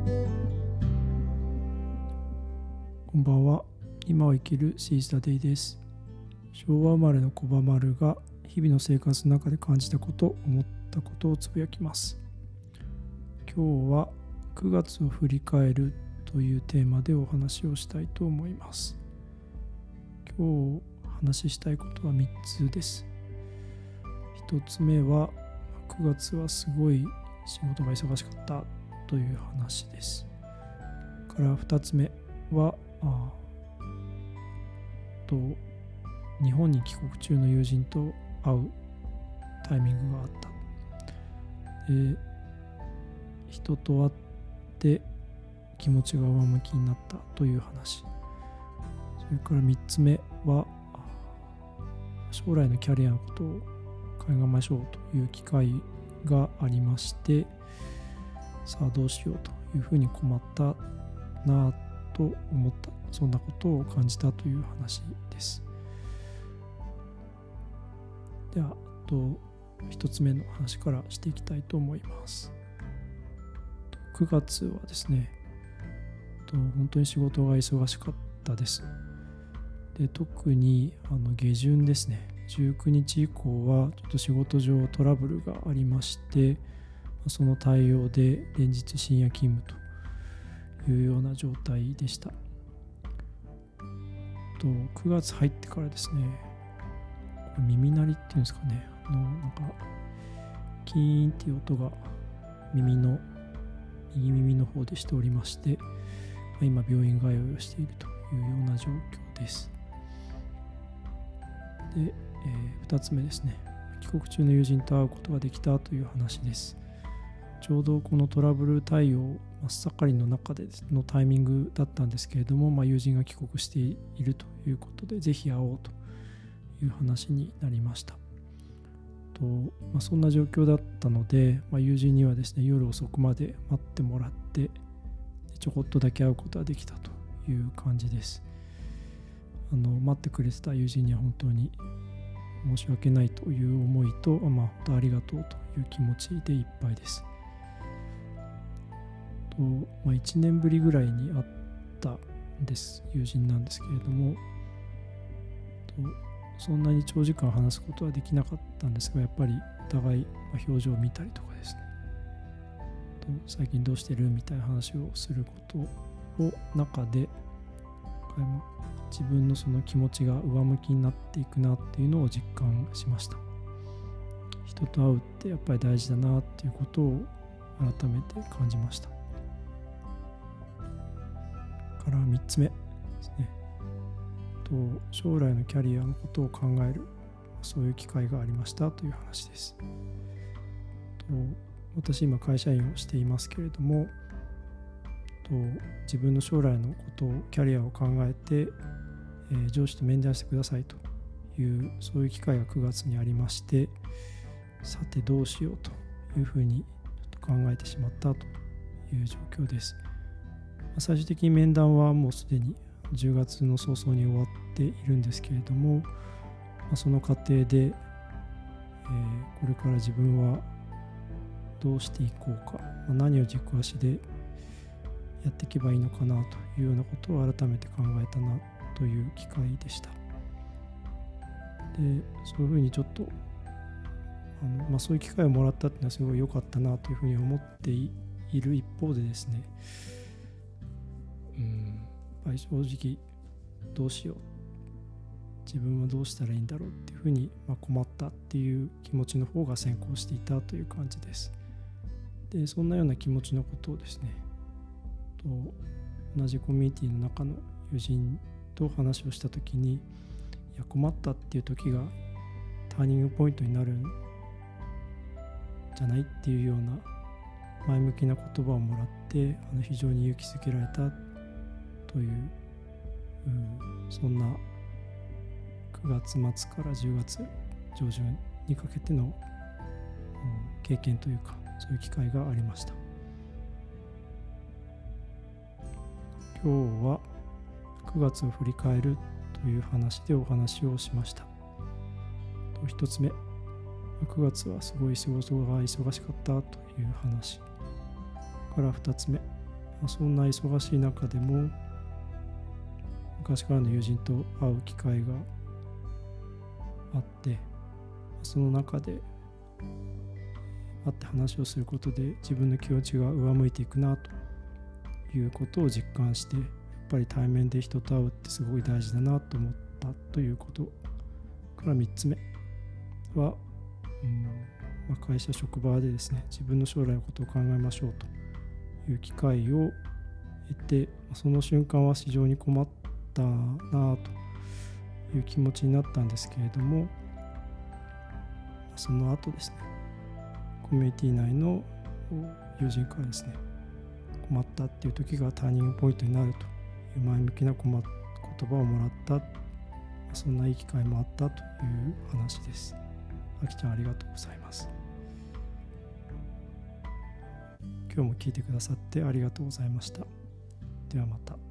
こんばんは。今を生きるシーズダデイです。昭和生まれの小バ丸が日々の生活の中で感じたこと思ったことをつぶやきます。今日は9月を振り返るというテーマでお話をしたいと思います。今日話ししたいことは3つです。1つ目は9月はすごい仕事が忙しかった。という話です。から2つ目はあと日本に帰国中の友人と会うタイミングがあった。で人と会って気持ちが上向きになったという話。それから3つ目は将来のキャリアのことを考えましょうという機会がありましてさあどうしようというふうに困ったなあと思ったそんなことを感じたという話です。ではと1つ目の話からしていきたいと思います。9月はですねと本当に仕事が忙しかったです。で特にあの下旬ですね。19日以降はちょっと仕事上トラブルがありましてその対応で連日深夜勤務というような状態でした。と9月入ってからですね耳鳴りっていうんですかねあのなんかキーンっていう音が耳の右耳の方でしておりまして今病院通いをしているというような状況です。で、えー、2つ目ですね。帰国中の友人と会うことができたという話です。ちょうどこのトラブル対応真っ盛りの中でのタイミングだったんですけれども、まあ、友人が帰国しているということでぜひ会おうという話になりました。と、まあ、そんな状況だったので、まあ、友人にはですね夜遅くまで待ってもらってちょこっとだけ会うことができたという感じです。あの待ってくれてた友人には本当に申し訳ないという思いと、まあ、本当ありがとうという気持ちでいっぱいです。と、まあ、1年ぶりぐらいに会ったんです友人なんですけれども。とそんなに長時間話すことはできなかったんですがやっぱりお互い表情を見たりとかですね。と最近どうしてる？みたいな話をすることを中で自分のその気持ちが上向きになっていくなっていうのを実感しました。人と会うってやっぱり大事だなっていうことを改めて感じました。から3つ目ですね。と将来のキャリアのことを考える。そういう機会がありましたという話です。と私今会社員をしていますけれどもと自分の将来のことをキャリアを考えて、えー、上司と面談してくださいというそういう機会が9月にありましてさてどうしようというふうにちょっと考えてしまったという状況です。最終的に面談はもうすでに10月の早々に終わっているんですけれども、ま、その過程で、え、これから自分はどうしていこうか、ま、何を軸足でやっていけばいいのかなというようなことを改めて考えたなという機会でした。でそういうふうにちょっとあの、まあ、そういう機会をもらったっていうのはすごい良かったなというふうに思っている一方でですね、ぱり正直どうしよう自分はどうしたらいいんだろうっていうふうに、ま困ったっていう気持ちの方が先行していたという感じです。でそんなような気持ちのことをですねと同じコミュニティの中の友人と話をした時にいや困ったっていう時がターニングポイントになるんじゃないっていうような前向きな言葉をもらってあの非常に勇気づけられたという、うん、そんな9月末から10月上旬にかけての、うん、経験というかそういう機会がありました。今日は9月を振り返るという話でお話をしました。1つ目9月はすごい仕事が忙しかったという話。から2つ目、そんな忙しい中でも昔からの友人と会う機会があってその中で会って話をすることで自分の気持ちが上向いていくなということを実感してやっぱり対面で人と会うってすごい大事だなと思ったということから3つ目は、うんまあ、会社職場でですね自分の将来のことを考えましょうという機会を得てその瞬間は非常に困ったなという気持ちになったんですけれどもその後ですねコミュニティ内の友人からですね困ったっていう時がターニングポイントになるという前向きな言葉をもらったそんないい機会もあったという話です。あきちゃんありがとうございます。今日も聞いてくださってありがとうございました。ではまた。